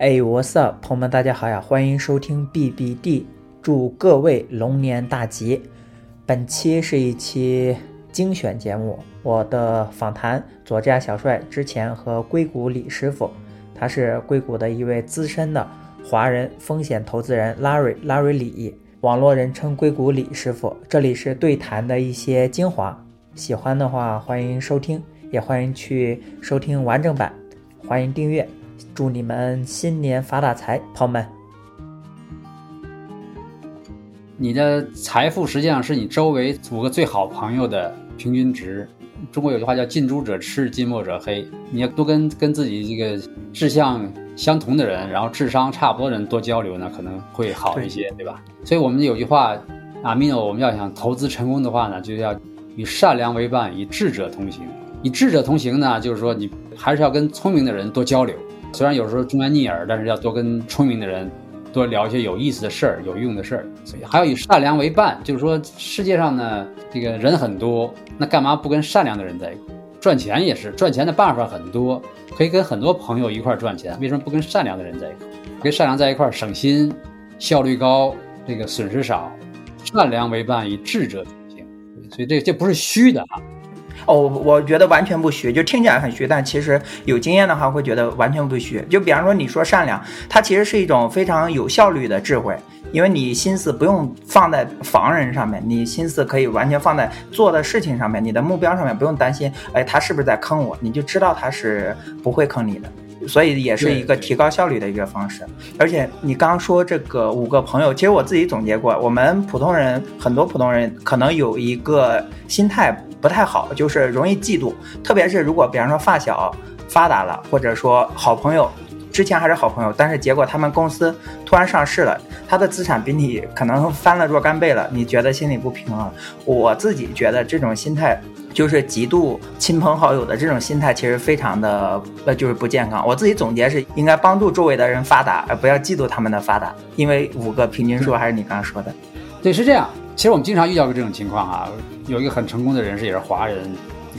哎，我色朋友们，大家好呀！欢迎收听 BBD，祝各位龙年大吉。本期是一期精选节目，我的访谈左家小帅之前和硅谷李师傅，他是硅谷的一位资深的华人风险投资人 Larry Larry 李，网络人称硅谷李师傅。这里是对谈的一些精华，喜欢的话欢迎收听，也欢迎去收听完整版，欢迎订阅。祝你们新年发大财，朋友们！你的财富实际上是你周围五个最好朋友的平均值。中国有句话叫“近朱者赤，近墨者黑”。你要多跟跟自己这个志向相同的人，然后智商差不多的人多交流呢，可能会好一些，对吧？所以我们有句话阿米诺我们要想投资成功的话呢，就要与善良为伴，与智者同行。与智者同行呢，就是说你还是要跟聪明的人多交流。虽然有时候忠言逆耳，但是要多跟聪明的人多聊一些有意思的事儿、有用的事儿。所以还要以善良为伴，就是说世界上呢，这个人很多，那干嘛不跟善良的人在一块？赚钱也是，赚钱的办法很多，可以跟很多朋友一块赚钱。为什么不跟善良的人在一块？跟善良在一块省心、效率高，这个损失少。善良为伴，以智者同行。所以这这不是虚的哈。哦，我觉得完全不虚，就听起来很虚，但其实有经验的话会觉得完全不虚。就比方说你说善良，它其实是一种非常有效率的智慧，因为你心思不用放在防人上面，你心思可以完全放在做的事情上面，你的目标上面不用担心，哎，他是不是在坑我？你就知道他是不会坑你的。所以也是一个提高效率的一个方式，而且你刚刚说这个五个朋友，其实我自己总结过，我们普通人很多普通人可能有一个心态不太好，就是容易嫉妒，特别是如果比方说发小发达了，或者说好朋友之前还是好朋友，但是结果他们公司突然上市了，他的资产比你可能翻了若干倍了，你觉得心里不平衡？我自己觉得这种心态。就是极度亲朋好友的这种心态，其实非常的呃，就是不健康。我自己总结是应该帮助周围的人发达，而不要嫉妒他们的发达。因为五个平均数还是你刚刚说的，对，是这样。其实我们经常遇到过这种情况啊。有一个很成功的人士，也是华人，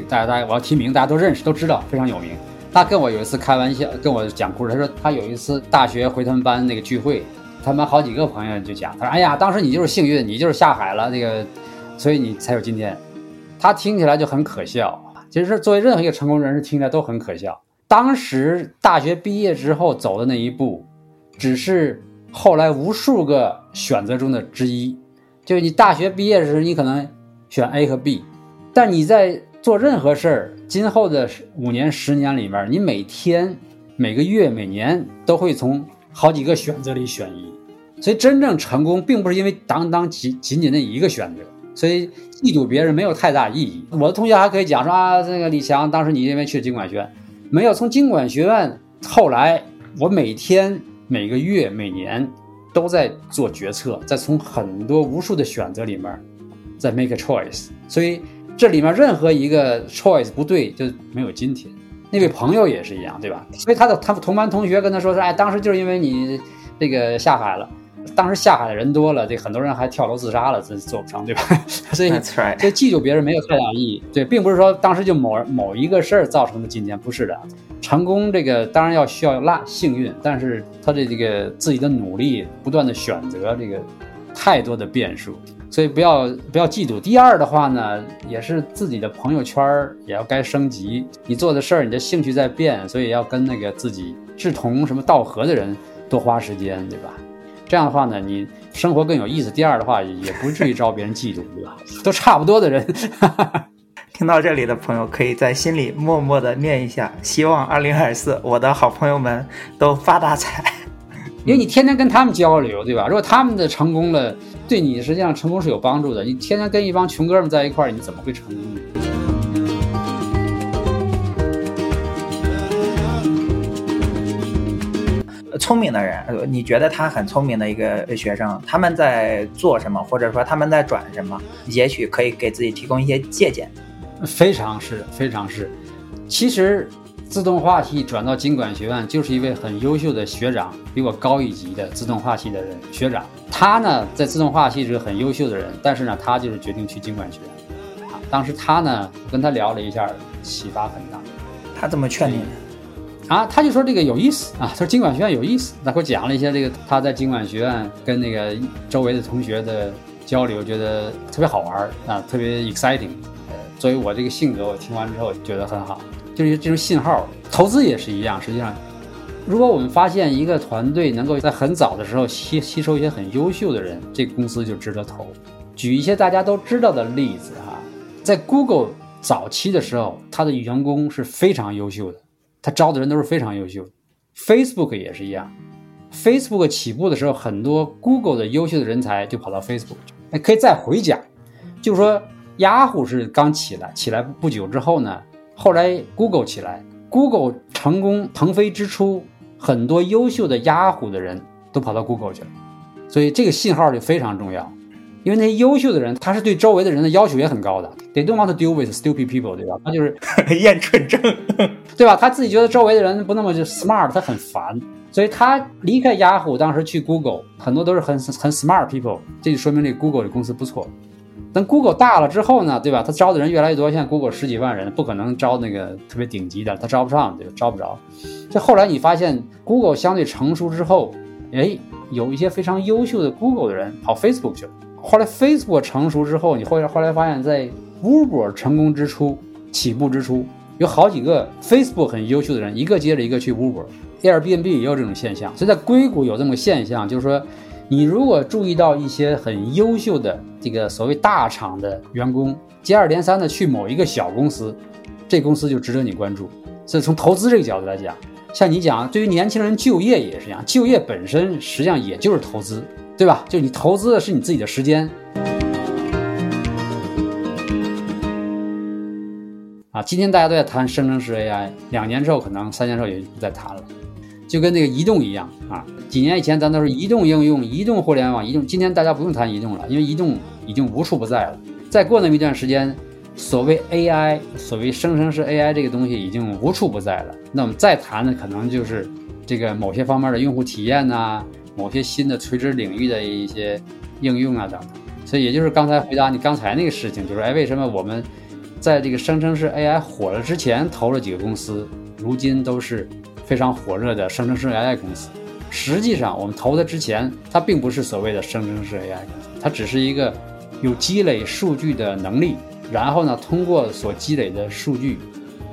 大家大家我要提名，大家都认识都知道，非常有名。他跟我有一次开玩笑，跟我讲故事，他说他有一次大学回他们班那个聚会，他们好几个朋友就讲，他说：“哎呀，当时你就是幸运，你就是下海了，那个，所以你才有今天。”他听起来就很可笑，其实作为任何一个成功人士听起来都很可笑。当时大学毕业之后走的那一步，只是后来无数个选择中的之一。就是你大学毕业的时候，你可能选 A 和 B，但你在做任何事儿，今后的五年、十年里面，你每天、每个月、每年都会从好几个选择里选一。所以真正成功，并不是因为当当仅仅仅那一个选择。所以嫉妒别人没有太大意义。我的同学还可以讲说啊，这个李强当时你因为去经管学院，没有从经管学院，后来我每天、每个月、每年都在做决策，在从很多无数的选择里面，在 make a choice。所以这里面任何一个 choice 不对，就没有今天。那位朋友也是一样，对吧？所以他的他同班同学跟他说说，哎，当时就是因为你这个下海了。当时下海的人多了，这很多人还跳楼自杀了，这做不成，对吧？所以，这记住别人没有太大意义。对，并不是说当时就某某一个事儿造成的今天，不是的。成功这个当然要需要拉幸运，但是他的这个自己的努力，不断的选择，这个太多的变数，所以不要不要嫉妒。第二的话呢，也是自己的朋友圈也要该升级。你做的事儿，你的兴趣在变，所以要跟那个自己志同什么道合的人多花时间，对吧？这样的话呢，你生活更有意思。第二的话，也不至于招别人嫉妒，对吧？都差不多的人。哈哈听到这里的朋友，可以在心里默默的念一下：希望二零二四我的好朋友们都发大财。因为你天天跟他们交流，对吧？如果他们的成功了，对你实际上成功是有帮助的。你天天跟一帮穷哥们在一块儿，你怎么会成功呢？聪明的人，你觉得他很聪明的一个学生，他们在做什么，或者说他们在转什么？也许可以给自己提供一些借鉴。非常是，非常是。其实自动化系转到经管学院，就是一位很优秀的学长，比我高一级的自动化系的人学长。他呢，在自动化系是个很优秀的人，但是呢，他就是决定去经管学院。当时他呢，跟他聊了一下，启发很大。他怎么劝你？啊，他就说这个有意思啊，他说经管学院有意思，他给我讲了一些这个他在经管学院跟那个周围的同学的交流，觉得特别好玩啊，特别 exciting。呃，作为我这个性格，我听完之后觉得很好，就是这种信号。投资也是一样，实际上，如果我们发现一个团队能够在很早的时候吸吸收一些很优秀的人，这个公司就值得投。举一些大家都知道的例子哈，在 Google 早期的时候，他的员工是非常优秀的。他招的人都是非常优秀，Facebook 也是一样。Facebook 起步的时候，很多 Google 的优秀的人才就跑到 Facebook 去。哎，可以再回讲，就是说雅虎是刚起来，起来不久之后呢，后来 Google 起来，Google 成功腾飞之初，很多优秀的雅虎的人都跑到 Google 去了，所以这个信号就非常重要。因为那些优秀的人，他是对周围的人的要求也很高的。They don't want to deal with stupid people，对吧？他就是厌蠢症，对吧？他自己觉得周围的人不那么就 smart，他很烦，所以他离开雅虎，当时去 Google，很多都是很很 smart people，这就说明这 Google 的公司不错。等 Google 大了之后呢，对吧？他招的人越来越多，现在 Google 十几万人，不可能招那个特别顶级的，他招不上，对吧？招不着。这后来你发现 Google 相对成熟之后，哎，有一些非常优秀的 Google 的人跑 Facebook 去了。后来 Facebook 成熟之后，你后来后来发现，在 Uber 成功之初，起步之初，有好几个 Facebook 很优秀的人，一个接着一个去 Uber，Airbnb 也有这种现象。所以在硅谷有这么个现象，就是说，你如果注意到一些很优秀的这个所谓大厂的员工，接二连三的去某一个小公司，这公司就值得你关注。所以从投资这个角度来讲，像你讲，对于年轻人就业也是一样，就业本身实际上也就是投资。对吧？就你投资的是你自己的时间啊！今天大家都在谈生成式 AI，两年之后可能三年之后也就不再谈了，就跟那个移动一样啊！几年以前咱都是移动应用、移动互联网、移动，今天大家不用谈移动了，因为移动已经无处不在了。再过那么一段时间，所谓 AI、所谓生成式 AI 这个东西已经无处不在了。那我们再谈的可能就是这个某些方面的用户体验呐。某些新的垂直领域的一些应用啊等等，所以也就是刚才回答你刚才那个事情，就是哎，为什么我们在这个生成式 AI 火了之前投了几个公司，如今都是非常火热的生成式 AI 公司？实际上，我们投它之前，它并不是所谓的生成式 AI 公司，它只是一个有积累数据的能力，然后呢，通过所积累的数据，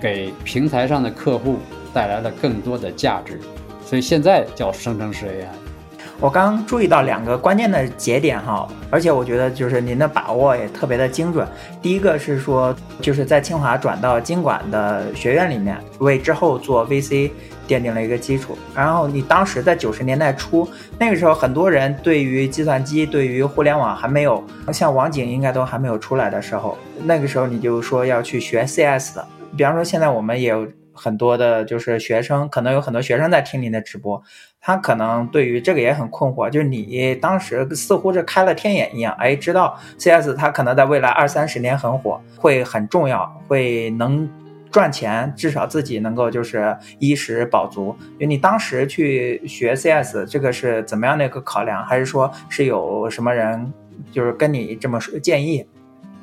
给平台上的客户带来了更多的价值，所以现在叫生成式 AI。我刚注意到两个关键的节点哈，而且我觉得就是您的把握也特别的精准。第一个是说，就是在清华转到经管的学院里面，为之后做 VC 奠定了一个基础。然后你当时在九十年代初，那个时候很多人对于计算机、对于互联网还没有像网景应该都还没有出来的时候，那个时候你就说要去学 CS 的。比方说现在我们也有很多的就是学生，可能有很多学生在听您的直播。他可能对于这个也很困惑，就是你当时似乎是开了天眼一样，哎，知道 CS 它可能在未来二三十年很火，会很重要，会能赚钱，至少自己能够就是衣食饱足。就你当时去学 CS，这个是怎么样的一个考量？还是说是有什么人就是跟你这么说建议？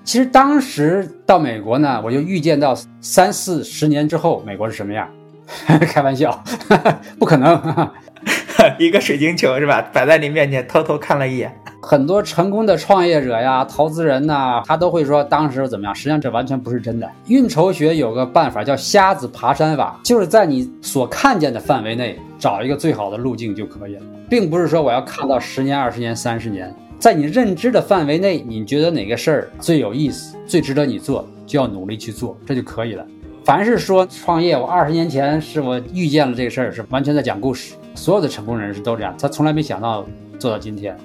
其实当时到美国呢，我就预见到三四十年之后美国是什么样。开玩笑，不可能。一个水晶球是吧？摆在你面前，偷偷看了一眼。很多成功的创业者呀、投资人呐，他都会说当时怎么样。实际上这完全不是真的。运筹学有个办法叫瞎子爬山法，就是在你所看见的范围内找一个最好的路径就可以了，并不是说我要看到十年、二十年、三十年，在你认知的范围内，你觉得哪个事儿最有意思、最值得你做，就要努力去做，这就可以了。凡是说创业，我二十年前是我遇见了这个事儿，是完全在讲故事。所有的成功人士都这样，他从来没想到做到今天。